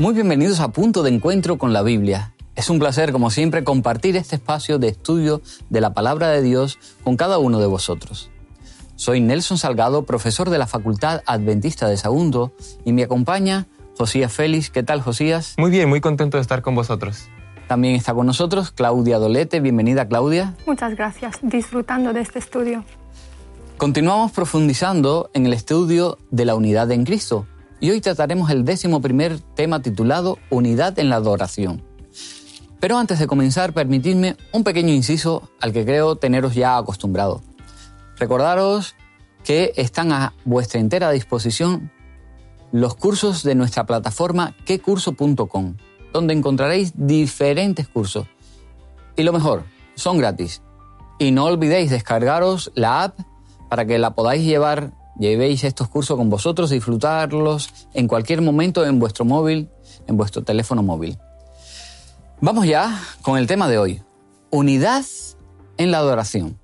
Muy bienvenidos a Punto de Encuentro con la Biblia. Es un placer, como siempre, compartir este espacio de estudio de la palabra de Dios con cada uno de vosotros. Soy Nelson Salgado, profesor de la Facultad Adventista de Sagunto, y me acompaña Josías Félix. ¿Qué tal, Josías? Muy bien, muy contento de estar con vosotros. También está con nosotros Claudia Dolete. Bienvenida, Claudia. Muchas gracias. Disfrutando de este estudio. Continuamos profundizando en el estudio de la unidad en Cristo y hoy trataremos el décimo primer tema titulado Unidad en la adoración. Pero antes de comenzar, permitidme un pequeño inciso al que creo teneros ya acostumbrado. Recordaros que están a vuestra entera disposición los cursos de nuestra plataforma quecurso.com, donde encontraréis diferentes cursos. Y lo mejor, son gratis. Y no olvidéis descargaros la app para que la podáis llevar llevéis estos cursos con vosotros, disfrutarlos en cualquier momento en vuestro móvil, en vuestro teléfono móvil. Vamos ya con el tema de hoy, unidad en la adoración.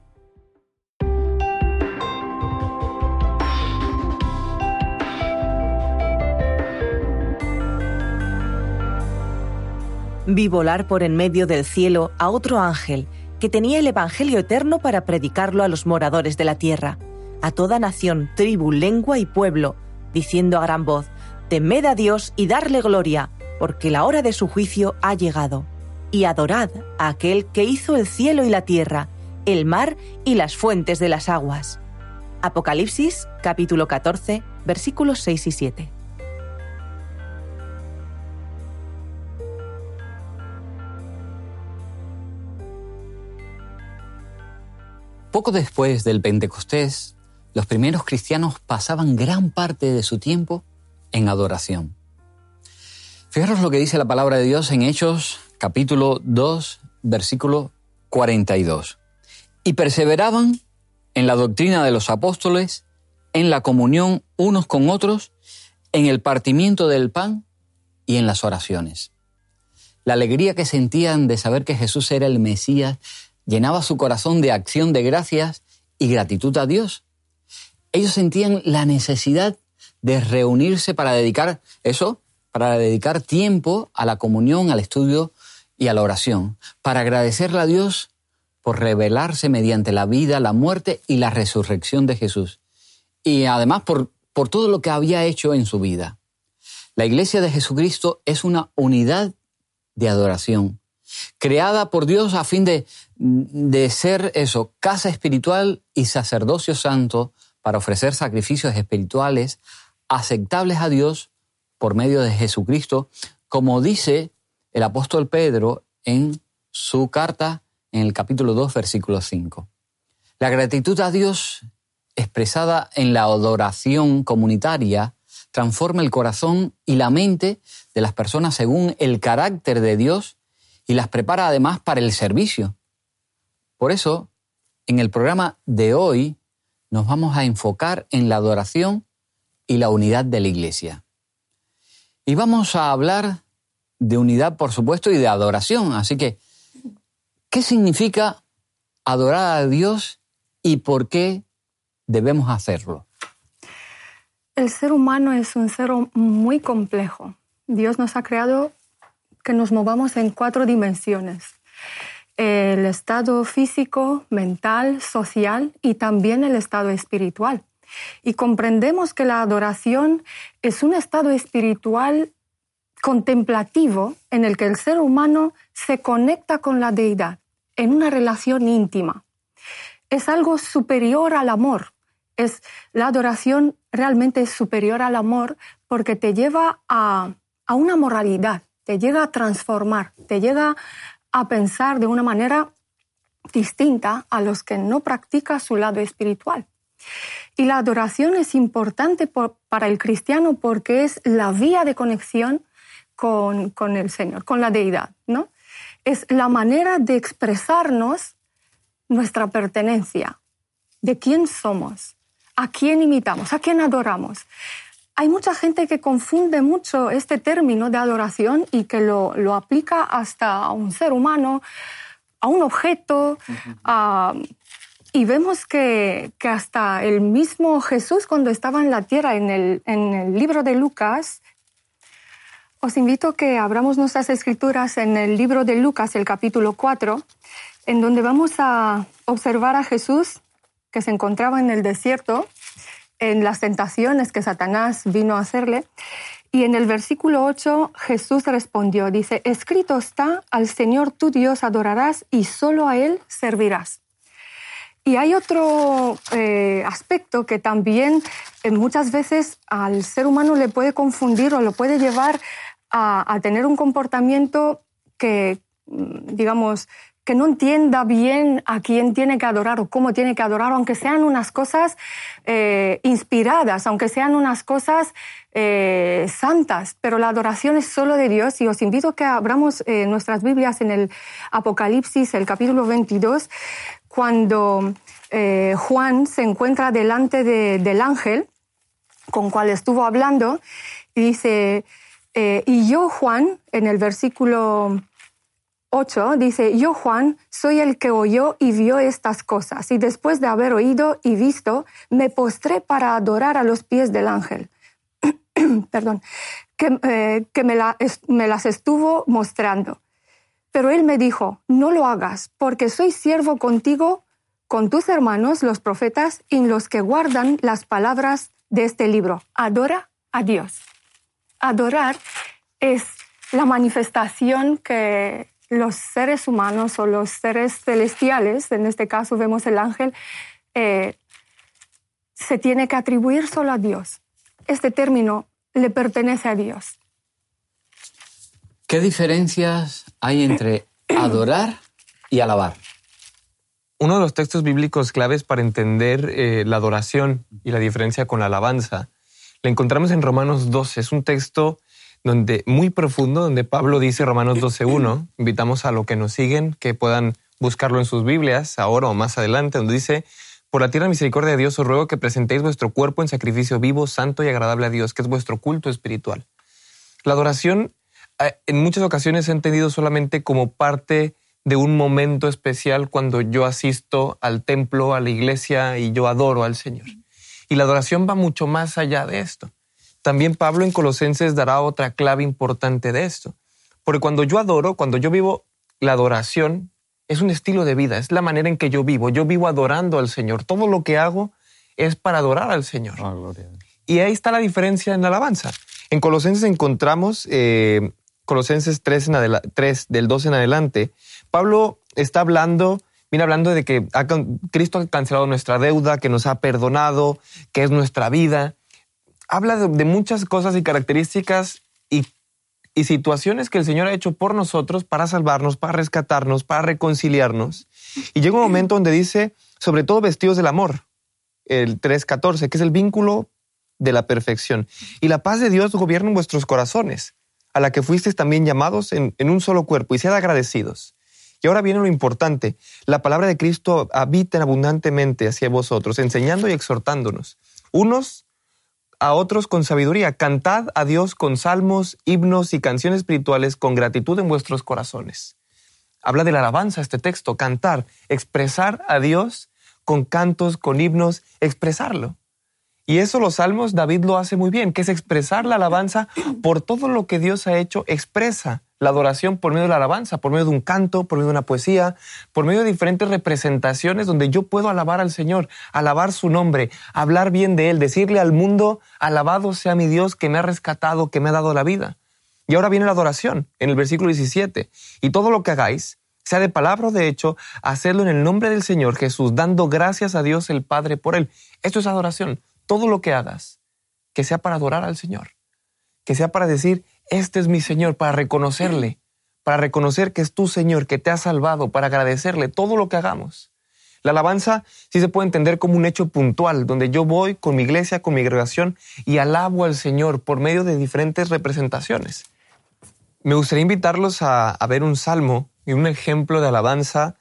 Vi volar por en medio del cielo a otro ángel que tenía el Evangelio eterno para predicarlo a los moradores de la tierra a toda nación, tribu, lengua y pueblo, diciendo a gran voz, Temed a Dios y darle gloria, porque la hora de su juicio ha llegado. Y adorad a aquel que hizo el cielo y la tierra, el mar y las fuentes de las aguas. Apocalipsis capítulo 14 versículos 6 y 7. Poco después del Pentecostés, los primeros cristianos pasaban gran parte de su tiempo en adoración. Fijaros lo que dice la palabra de Dios en Hechos capítulo 2, versículo 42. Y perseveraban en la doctrina de los apóstoles, en la comunión unos con otros, en el partimiento del pan y en las oraciones. La alegría que sentían de saber que Jesús era el Mesías llenaba su corazón de acción de gracias y gratitud a Dios ellos sentían la necesidad de reunirse para dedicar eso, para dedicar tiempo a la comunión, al estudio y a la oración, para agradecerle a Dios por revelarse mediante la vida, la muerte y la resurrección de Jesús. Y además por, por todo lo que había hecho en su vida. La iglesia de Jesucristo es una unidad de adoración, creada por Dios a fin de, de ser eso, casa espiritual y sacerdocio santo para ofrecer sacrificios espirituales aceptables a Dios por medio de Jesucristo, como dice el apóstol Pedro en su carta en el capítulo 2, versículo 5. La gratitud a Dios expresada en la adoración comunitaria transforma el corazón y la mente de las personas según el carácter de Dios y las prepara además para el servicio. Por eso, en el programa de hoy nos vamos a enfocar en la adoración y la unidad de la iglesia. Y vamos a hablar de unidad, por supuesto, y de adoración. Así que, ¿qué significa adorar a Dios y por qué debemos hacerlo? El ser humano es un ser muy complejo. Dios nos ha creado que nos movamos en cuatro dimensiones el estado físico, mental, social y también el estado espiritual. Y comprendemos que la adoración es un estado espiritual contemplativo en el que el ser humano se conecta con la deidad en una relación íntima. Es algo superior al amor. Es, la adoración realmente es superior al amor porque te lleva a, a una moralidad, te llega a transformar, te llega a pensar de una manera distinta a los que no practican su lado espiritual. Y la adoración es importante para el cristiano porque es la vía de conexión con, con, el Señor, con la deidad, ¿no? Es la manera de expresarnos nuestra pertenencia, de quién somos, a quién imitamos, a quién adoramos hay mucha gente que confunde mucho este término de adoración y que lo, lo aplica hasta a un ser humano, a un objeto. y vemos que, que, hasta el mismo Jesús cuando estaba en la tierra, en el, en el libro de Lucas, os invito a que abramos nuestras escrituras en el libro de Lucas, el capítulo 4, en donde vamos a observar a Jesús que se encontraba en el desierto, en las tentaciones que Satanás vino a hacerle. Y en el versículo 8 Jesús respondió, dice, escrito está, al Señor tu Dios adorarás y solo a Él servirás. Y hay otro eh, aspecto que también eh, muchas veces al ser humano le puede confundir o lo puede llevar a, tener un comportamiento que, mm, digamos, que no entienda bien a quién tiene que adorar o cómo tiene que adorar, aunque sean unas cosas eh, inspiradas, aunque sean unas cosas santas, pero la adoración es solo de Dios y os invito que abramos nuestras Biblias en el Apocalipsis, el capítulo 22, cuando eh, Juan se encuentra delante del ángel con cual estuvo hablando y dice, eh, y yo Juan, en el versículo 8, dice, yo Juan soy el que oyó y vio estas cosas, y después de haber oído y visto, me postré para adorar a los pies del ángel. Perdón, que, eh, que me, me las estuvo mostrando. Pero él me dijo, no lo hagas, porque soy siervo contigo, con tus hermanos, los profetas, y los que guardan las palabras de este libro. Adora a Dios. Adorar es la manifestación que los seres humanos o los seres celestiales, en este caso vemos el ángel, eh, se tiene que atribuir solo a Dios. Este término le pertenece a Dios. ¿Qué diferencias hay entre adorar y alabar? Uno de los textos bíblicos claves para entender eh, la adoración y la diferencia con la alabanza la encontramos en Romanos 12. Es un texto donde, muy profundo donde Pablo dice Romanos 12.1. Invitamos a los que nos siguen que puedan buscarlo en sus Biblias ahora o más adelante, donde dice, por la tierra misericordia de Dios os ruego que presentéis vuestro cuerpo en sacrificio vivo, santo y agradable a Dios, que es vuestro culto espiritual. La adoración eh, en muchas ocasiones he entendido solamente como parte de un momento especial cuando yo asisto al templo, a la iglesia y yo adoro al Señor. Y la adoración va mucho más allá de esto. También Pablo en Colosenses dará otra clave importante de esto. Porque cuando yo adoro, cuando yo vivo la adoración, es un estilo de vida, es la manera en que yo vivo. Yo vivo adorando al Señor. Todo lo que hago es para adorar al Señor. Ah, y ahí está la diferencia en la alabanza. En Colosenses encontramos eh, Colosenses 3, en 3 del 12 en adelante, Pablo está hablando, viene hablando de que Cristo ha cancelado nuestra deuda, que nos ha perdonado, que es nuestra vida. Habla de, muchas cosas y características y, y situaciones que el Señor ha hecho por nosotros para salvarnos, para rescatarnos, para reconciliarnos. Y llega un momento donde dice, sobre todo vestidos del amor, el 3.14, que es el vínculo de la perfección. Y la paz de Dios gobierna en vuestros corazones a la que fuisteis también llamados en, un solo cuerpo, y sed agradecidos. Y ahora viene lo importante, la palabra de Cristo habita abundantemente hacia vosotros, enseñando y exhortándonos, unos a otros con sabiduría. Cantad a Dios con salmos, himnos y canciones espirituales con gratitud en vuestros corazones. Habla de la alabanza este texto, cantar, expresar a Dios con cantos, con himnos, expresarlo. Y eso los salmos David lo hace muy bien, que es expresar la alabanza por todo lo que Dios ha hecho, expresa la adoración por medio de la alabanza, por medio de un canto, por medio de una poesía, por medio de diferentes representaciones donde yo puedo alabar al Señor, alabar su nombre, hablar bien de Él, decirle al mundo, alabado sea mi Dios que me ha rescatado, que me ha dado la vida. Y ahora viene la adoración en el versículo 17. Y todo lo que hagáis, sea de palabra o de hecho, hacerlo en el nombre del Señor Jesús, dando gracias a Dios el Padre por Él. Esto es adoración todo lo que hagas, que sea para adorar al Señor, que sea para decir, este es mi Señor, para reconocerle, para reconocer que es tu Señor, que te ha salvado, para agradecerle todo lo que hagamos. La alabanza sí se puede entender como un hecho puntual, donde yo voy con mi iglesia, con mi congregación y alabo al Señor por medio de diferentes representaciones. Me gustaría invitarlos a, ver un salmo y un ejemplo de alabanza,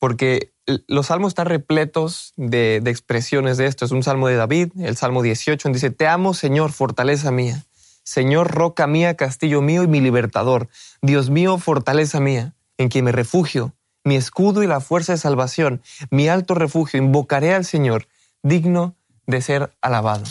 porque los salmos están repletos de, expresiones de esto. Es un salmo de David, el salmo 18, donde dice, Te amo, Señor, fortaleza mía. Señor, roca mía, castillo mío y mi libertador. Dios mío, fortaleza mía, en quien me refugio, mi escudo y la fuerza de salvación, mi alto refugio. Invocaré al Señor, digno de ser alabado.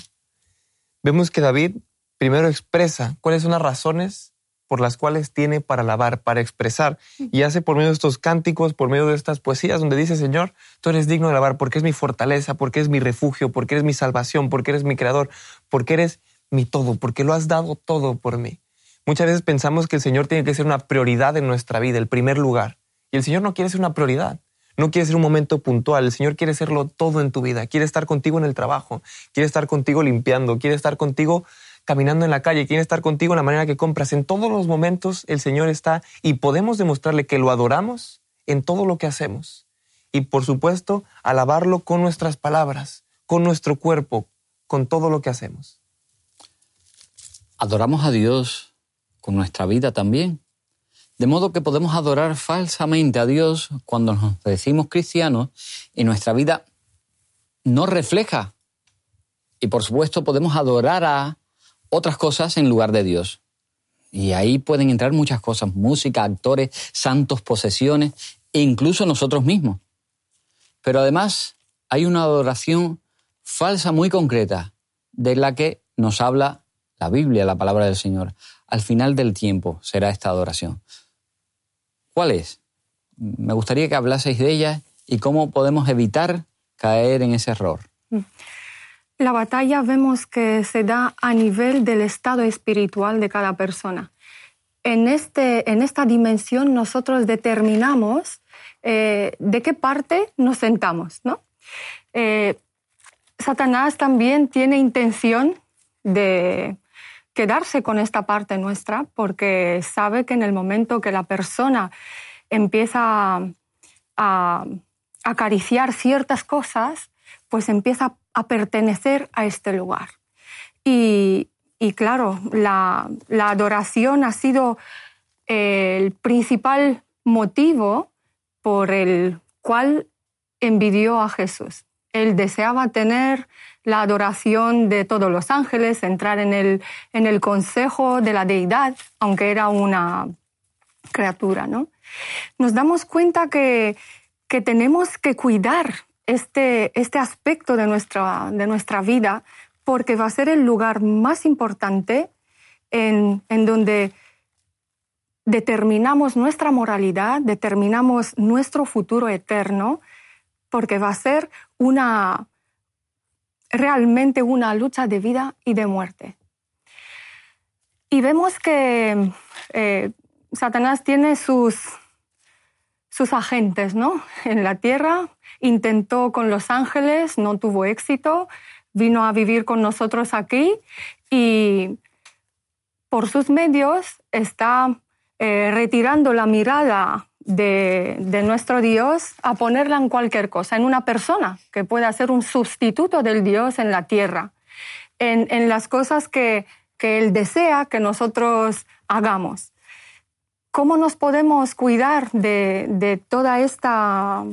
Vemos que David primero expresa cuáles son las razones por las cuales tiene para alabar, para expresar. Y hace por medio de estos cánticos, por medio de estas poesías, donde dice, Señor, tú eres digno de alabar porque es mi fortaleza, porque es mi refugio, porque eres mi salvación, porque eres mi creador, porque eres mi todo, porque lo has dado todo por mí. Muchas veces pensamos que el Señor tiene que ser una prioridad en nuestra vida, el primer lugar. Y el Señor no quiere ser una prioridad. No quiere ser un momento puntual. El Señor quiere serlo todo en tu vida. Quiere estar contigo en el trabajo. Quiere estar contigo limpiando. Quiere estar contigo caminando en la calle. Quiere estar contigo en la manera que compras. En todos los momentos el Señor está y podemos demostrarle que lo adoramos en todo lo que hacemos. Y por supuesto, alabarlo con nuestras palabras, con nuestro cuerpo, con todo lo que hacemos. Adoramos a Dios con nuestra vida también. De modo que podemos adorar falsamente a Dios cuando nos decimos cristianos y nuestra vida no refleja. Y por supuesto podemos adorar a otras cosas en lugar de Dios. Y ahí pueden entrar muchas cosas, música, actores, santos, posesiones e incluso nosotros mismos. Pero además hay una adoración falsa muy concreta de la que nos habla la Biblia, la palabra del Señor. Al final del tiempo será esta adoración. ¿Cuál es? Me gustaría que hablaseis de ella y cómo podemos evitar caer en ese error. La batalla vemos que se da a nivel del estado espiritual de cada persona. En, este, en esta dimensión nosotros determinamos eh, de qué parte nos sentamos. ¿no? Eh, Satanás también tiene intención de quedarse con esta parte nuestra porque sabe que en el momento que la persona empieza a acariciar ciertas cosas, pues empieza a pertenecer a este lugar. Y, claro, la, la, adoración ha sido el principal motivo por el cual envidió a Jesús. Él deseaba tener la adoración de todos los ángeles, entrar en el, en el consejo de la deidad, aunque era una criatura. ¿no? Nos damos cuenta que, que tenemos que cuidar este, este aspecto de nuestra, de nuestra vida porque va a ser el lugar más importante en, en donde determinamos nuestra moralidad, determinamos nuestro futuro eterno, porque va a ser una, realmente una lucha de vida y de muerte. Y vemos que eh, Satanás tiene sus, sus agentes ¿no? en la tierra, intentó con los ángeles, no tuvo éxito, vino a vivir con nosotros aquí y por sus medios está eh, retirando la mirada de, nuestro Dios a ponerla en cualquier cosa, en una persona que pueda ser un sustituto del Dios en la tierra, en, las cosas que, Él desea que nosotros hagamos. ¿Cómo nos podemos cuidar de, toda esta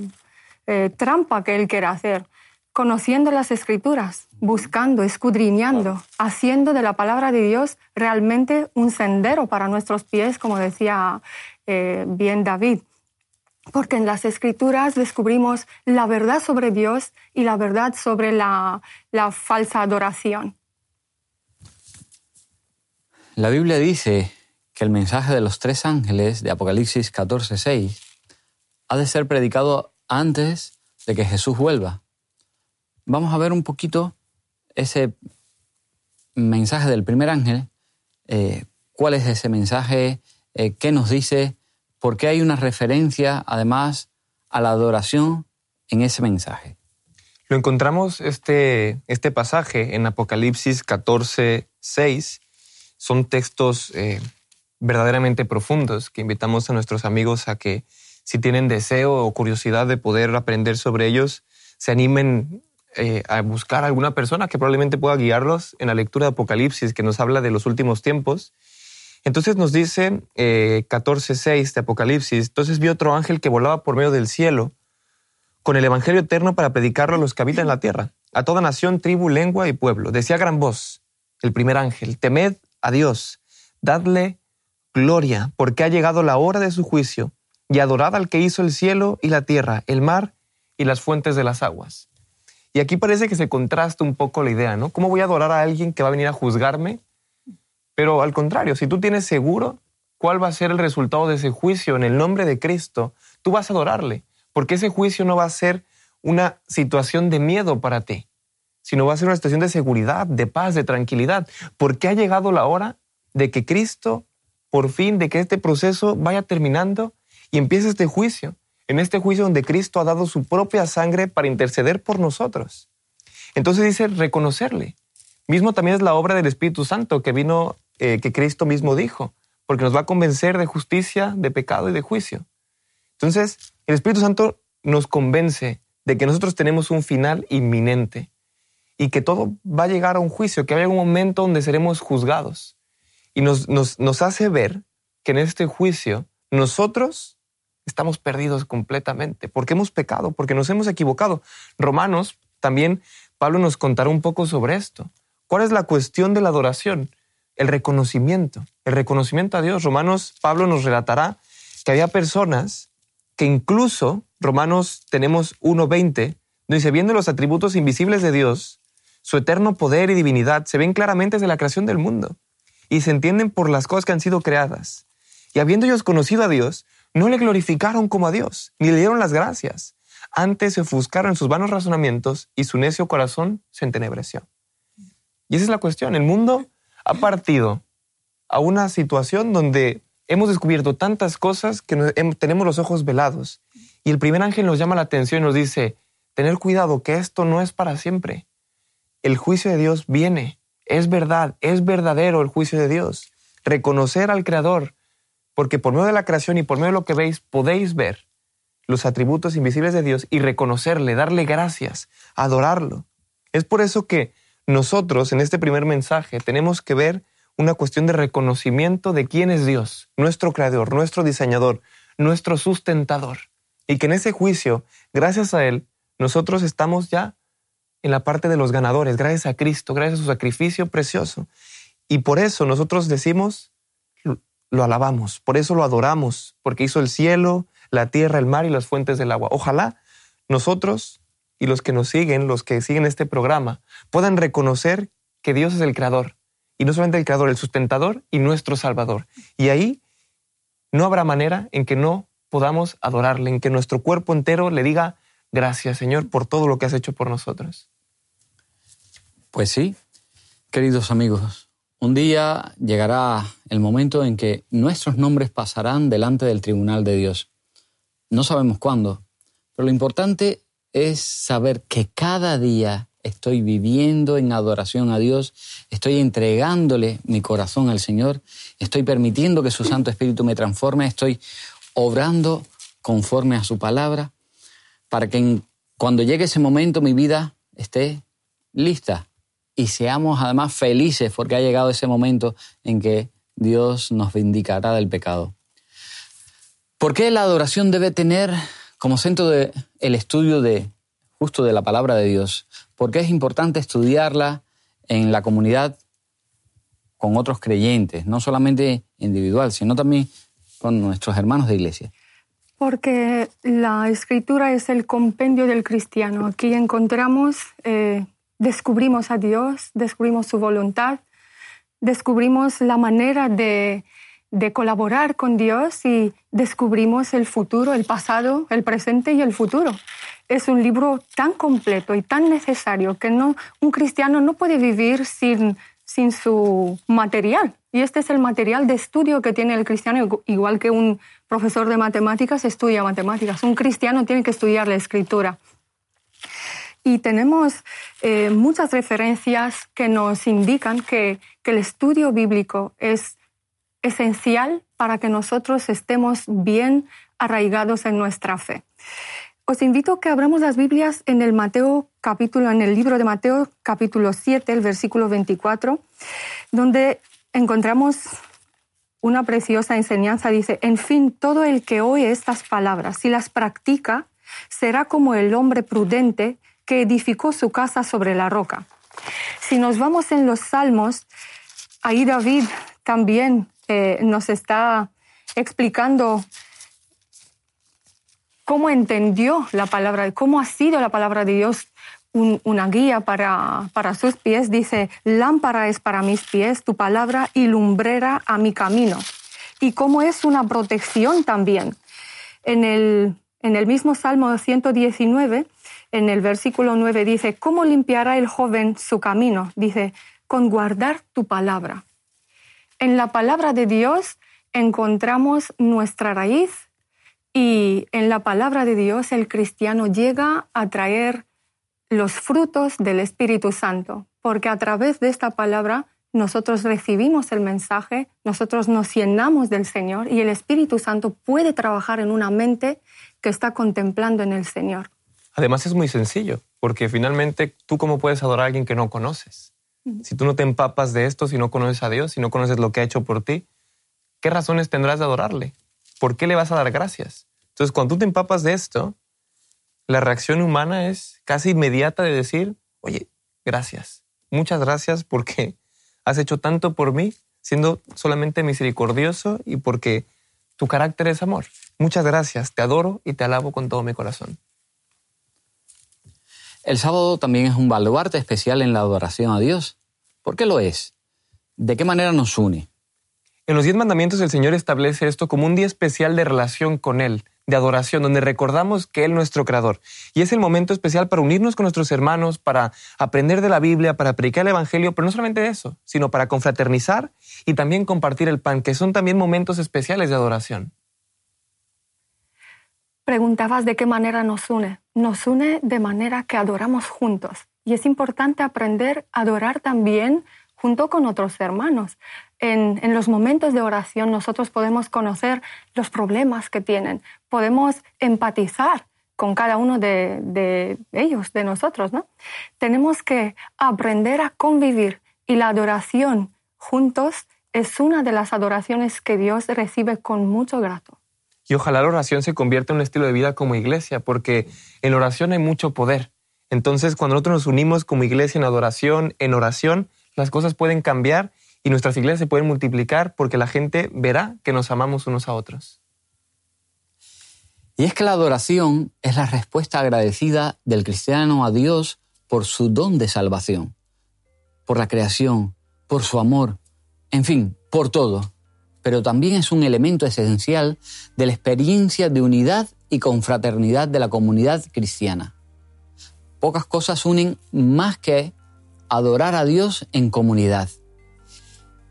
eh, trampa que Él quiere hacer? Conociendo las escrituras, buscando, escudriñando, haciendo de la palabra de Dios realmente un sendero para nuestros pies, como decía eh, bien David. Porque en las escrituras descubrimos la verdad sobre Dios y la verdad sobre la, falsa adoración. La Biblia dice que el mensaje de los tres ángeles de Apocalipsis 14:6 ha de ser predicado antes de que Jesús vuelva. Vamos a ver un poquito ese mensaje del primer ángel, eh, cuál es ese mensaje, eh, qué nos dice porque hay una referencia además a la adoración en ese mensaje. Lo encontramos este, este pasaje en Apocalipsis 14, 6. Son textos eh, verdaderamente profundos que invitamos a nuestros amigos a que si tienen deseo o curiosidad de poder aprender sobre ellos, se animen eh, a buscar a alguna persona que probablemente pueda guiarlos en la lectura de Apocalipsis, que nos habla de los últimos tiempos entonces nos dice eh, 14.6 de Apocalipsis, entonces vi otro ángel que volaba por medio del cielo con el Evangelio eterno para predicarlo a los que habitan la tierra, a toda nación, tribu, lengua y pueblo. Decía gran voz el primer ángel, temed a Dios, dadle gloria, porque ha llegado la hora de su juicio, y adorad al que hizo el cielo y la tierra, el mar y las fuentes de las aguas. Y aquí parece que se contrasta un poco la idea, ¿no? ¿Cómo voy a adorar a alguien que va a venir a juzgarme pero al contrario, si tú tienes seguro cuál va a ser el resultado de ese juicio en el nombre de Cristo, tú vas a adorarle, porque ese juicio no va a ser una situación de miedo para ti, sino va a ser una situación de seguridad, de paz, de tranquilidad, porque ha llegado la hora de que Cristo, por fin, de que este proceso vaya terminando y empiece este juicio, en este juicio donde Cristo ha dado su propia sangre para interceder por nosotros. Entonces dice reconocerle. Mismo también es la obra del Espíritu Santo que vino, eh, que Cristo mismo dijo, porque nos va a convencer de justicia, de pecado y de juicio. Entonces, el Espíritu Santo nos convence de que nosotros tenemos un final inminente y que todo va a llegar a un juicio, que haya un momento donde seremos juzgados. Y nos, nos, hace ver que en este juicio nosotros estamos perdidos completamente, porque hemos pecado, porque nos hemos equivocado. Romanos, también Pablo nos contará un poco sobre esto. ¿Cuál es la cuestión de la adoración? El reconocimiento, el reconocimiento a Dios. Romanos, Pablo nos relatará que había personas que incluso, Romanos tenemos 1.20, dice, viendo los atributos invisibles de Dios, su eterno poder y divinidad se ven claramente desde la creación del mundo y se entienden por las cosas que han sido creadas. Y habiendo ellos conocido a Dios, no le glorificaron como a Dios, ni le dieron las gracias. Antes se ofuscaron sus vanos razonamientos y su necio corazón se entenebreció. Y esa es la cuestión. El mundo ha partido a una situación donde hemos descubierto tantas cosas que tenemos los ojos velados. Y el primer ángel nos llama la atención y nos dice, tener cuidado que esto no es para siempre. El juicio de Dios viene. Es verdad, es verdadero el juicio de Dios. Reconocer al Creador, porque por medio de la creación y por medio de lo que veis podéis ver los atributos invisibles de Dios y reconocerle, darle gracias, adorarlo. Es por eso que nosotros en este primer mensaje tenemos que ver una cuestión de reconocimiento de quién es Dios, nuestro creador, nuestro diseñador, nuestro sustentador. Y que en ese juicio, gracias a Él, nosotros estamos ya en la parte de los ganadores, gracias a Cristo, gracias a su sacrificio precioso. Y por eso nosotros decimos, lo alabamos, por eso lo adoramos, porque hizo el cielo, la tierra, el mar y las fuentes del agua. Ojalá nosotros y los que nos siguen, los que siguen este programa, puedan reconocer que Dios es el creador, y no solamente el creador, el sustentador y nuestro salvador. Y ahí no habrá manera en que no podamos adorarle, en que nuestro cuerpo entero le diga, gracias Señor por todo lo que has hecho por nosotros. Pues sí, queridos amigos, un día llegará el momento en que nuestros nombres pasarán delante del tribunal de Dios. No sabemos cuándo, pero lo importante es saber que cada día estoy viviendo en adoración a Dios, estoy entregándole mi corazón al Señor, estoy permitiendo que su Santo Espíritu me transforme, estoy obrando conforme a su palabra, para que cuando llegue ese momento mi vida esté lista y seamos además felices porque ha llegado ese momento en que Dios nos vindicará del pecado. ¿Por qué la adoración debe tener como centro el estudio de justo de la palabra de Dios? porque es importante estudiarla en la comunidad con otros creyentes, no solamente individual, sino también con nuestros hermanos de iglesia. Porque la escritura es el compendio del cristiano. Aquí encontramos, eh, descubrimos a Dios, descubrimos su voluntad, descubrimos la manera de, de colaborar con Dios y descubrimos el futuro, el pasado, el presente y el futuro es un libro tan completo y tan necesario que no, un cristiano no puede vivir sin, sin su material. Y este es el material de estudio que tiene el cristiano, igual que un profesor de matemáticas estudia matemáticas. Un cristiano tiene que estudiar la escritura. Y tenemos eh, muchas referencias que nos indican que, que el estudio bíblico es esencial para que nosotros estemos bien arraigados en nuestra fe. Os invito a que abramos las Biblias en el Mateo capítulo, en el libro de Mateo capítulo 7, el versículo 24, donde encontramos una preciosa enseñanza. Dice, en fin, todo el que oye estas palabras y las practica será como el hombre prudente que edificó su casa sobre la roca. Si nos vamos en los salmos, ahí David también eh, nos está explicando cómo entendió la palabra, cómo ha sido la palabra de Dios una guía para, para sus pies. Dice, lámpara es para mis pies tu palabra y lumbrera a mi camino. y cómo es una protección también. En el, en el mismo Salmo 119, en el versículo 9 dice, ¿cómo limpiará el joven su camino? Dice, con guardar tu palabra. En la palabra de Dios encontramos nuestra raíz y en la palabra de Dios el cristiano llega a traer los frutos del Espíritu Santo, porque a través de esta palabra nosotros recibimos el mensaje, nosotros nos llenamos del Señor y el Espíritu Santo puede trabajar en una mente que está contemplando en el Señor. Además es muy sencillo, porque finalmente tú cómo puedes adorar a alguien que no conoces. Si tú no te empapas de esto, si no conoces a Dios, si no conoces lo que ha hecho por ti, ¿qué razones tendrás de adorarle? ¿Por qué le vas a dar gracias? Entonces, cuando tú te empapas de esto, la reacción humana es casi inmediata de decir, oye, gracias, muchas gracias porque has hecho tanto por mí, siendo solamente misericordioso y porque tu carácter es amor. Muchas gracias, te adoro y te alabo con todo mi corazón. El sábado también es un baluarte especial en la adoración a Dios. ¿Por qué lo es? ¿De qué manera nos une? En los diez mandamientos el Señor establece esto como un día especial de relación con Él, de adoración, donde recordamos que Él es nuestro Creador. Y es el momento especial para unirnos con nuestros hermanos, para aprender de la Biblia, para predicar el Evangelio, pero no solamente eso, sino para confraternizar y también compartir el pan, que son también momentos especiales de adoración. Preguntabas de qué manera nos une. Nos une de manera que adoramos juntos. Y es importante aprender a adorar también junto con otros hermanos. En, los momentos de oración nosotros podemos conocer los problemas que tienen, podemos empatizar con cada uno de, de ellos, de nosotros. ¿no? Tenemos que aprender a convivir y la adoración juntos es una de las adoraciones que Dios recibe con mucho grato. Y ojalá la oración se convierta en un estilo de vida como iglesia, porque en oración hay mucho poder. Entonces, cuando nosotros nos unimos como iglesia en adoración, en oración, las cosas pueden cambiar y nuestras iglesias se pueden multiplicar porque la gente verá que nos amamos unos a otros. Y es que la adoración es la respuesta agradecida del cristiano a Dios por su don de salvación, por la creación, por su amor, en fin, por todo pero también es un elemento esencial de la experiencia de unidad y confraternidad de la comunidad cristiana. Pocas cosas unen más que adorar a Dios en comunidad.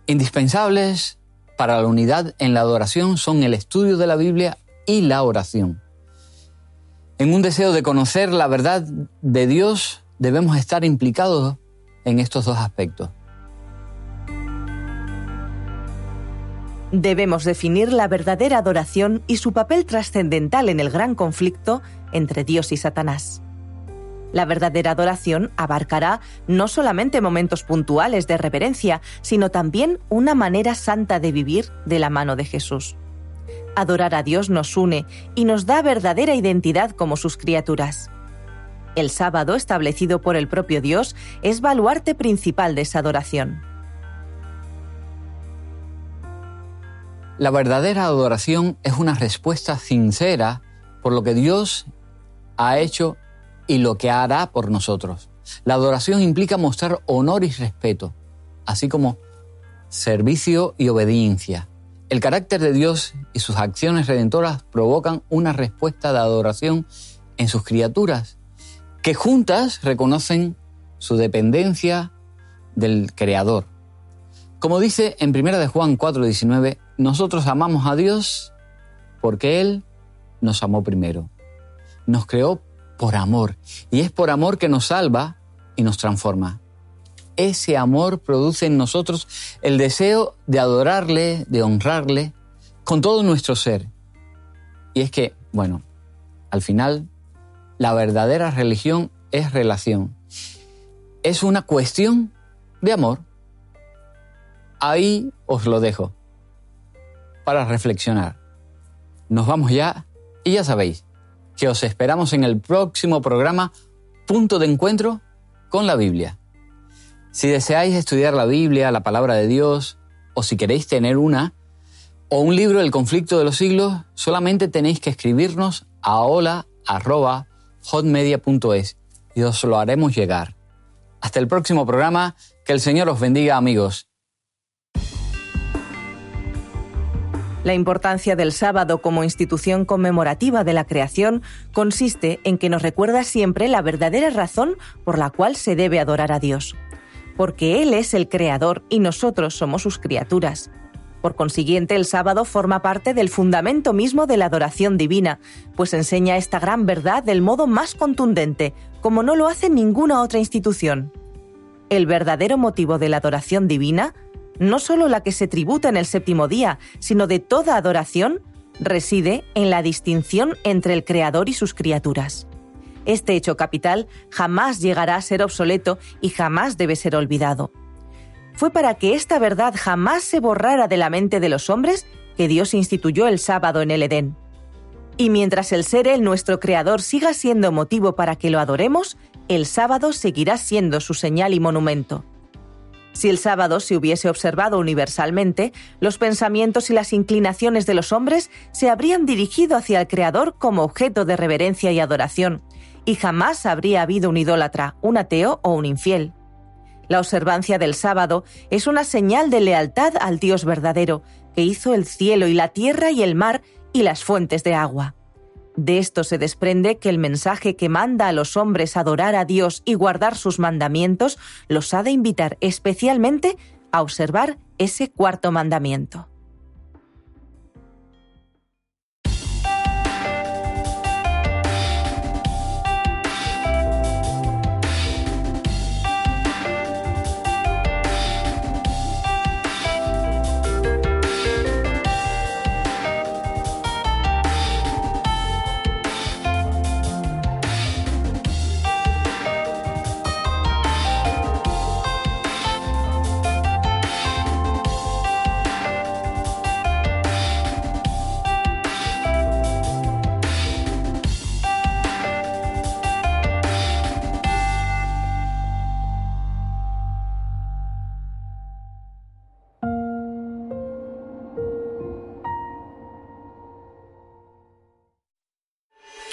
Indispensables para la unidad en la adoración son el estudio de la Biblia y la oración. En un deseo de conocer la verdad de Dios debemos estar implicados en estos dos aspectos. Debemos definir la verdadera adoración y su papel trascendental en el gran conflicto entre Dios y Satanás. La verdadera adoración abarcará no solamente momentos puntuales de reverencia, sino también una manera santa de vivir de la mano de Jesús. Adorar a Dios nos une y nos da verdadera identidad como sus criaturas. El sábado establecido por el propio Dios es baluarte principal de esa adoración. La verdadera adoración es una respuesta sincera por lo que Dios ha hecho y lo que hará por nosotros. La adoración implica mostrar honor y respeto, así como servicio y obediencia. El carácter de Dios y sus acciones redentoras provocan una respuesta de adoración en sus criaturas, que juntas reconocen su dependencia del Creador. Como dice en 1 de Juan 4:19, nosotros amamos a Dios porque Él nos amó primero. Nos creó por amor y es por amor que nos salva y nos transforma. Ese amor produce en nosotros el deseo de adorarle, de honrarle con todo nuestro ser. Y es que, bueno, al final, la verdadera religión es relación. Es una cuestión de amor. Ahí os lo dejo para reflexionar. Nos vamos ya y ya sabéis que os esperamos en el próximo programa Punto de Encuentro con la Biblia. Si deseáis estudiar la Biblia, la palabra de Dios, o si queréis tener una, o un libro del conflicto de los siglos, solamente tenéis que escribirnos a hola.hotmedia.es y os lo haremos llegar. Hasta el próximo programa, que el Señor os bendiga amigos. La importancia del sábado como institución conmemorativa de la creación consiste en que nos recuerda siempre la verdadera razón por la cual se debe adorar a Dios. Porque Él es el creador y nosotros somos sus criaturas. Por consiguiente, el sábado forma parte del fundamento mismo de la adoración divina, pues enseña esta gran verdad del modo más contundente, como no lo hace ninguna otra institución. El verdadero motivo de la adoración divina no solo la que se tributa en el séptimo día, sino de toda adoración, reside en la distinción entre el Creador y sus criaturas. Este hecho capital jamás llegará a ser obsoleto y jamás debe ser olvidado. Fue para que esta verdad jamás se borrara de la mente de los hombres que Dios instituyó el sábado en el Edén. Y mientras el ser Él nuestro Creador siga siendo motivo para que lo adoremos, el sábado seguirá siendo su señal y monumento. Si el sábado se hubiese observado universalmente, los pensamientos y las inclinaciones de los hombres se habrían dirigido hacia el Creador como objeto de reverencia y adoración, y jamás habría habido un idólatra, un ateo o un infiel. La observancia del sábado es una señal de lealtad al Dios verdadero, que hizo el cielo y la tierra y el mar y las fuentes de agua. De esto se desprende que el mensaje que manda a los hombres adorar a Dios y guardar sus mandamientos los ha de invitar especialmente a observar ese cuarto mandamiento.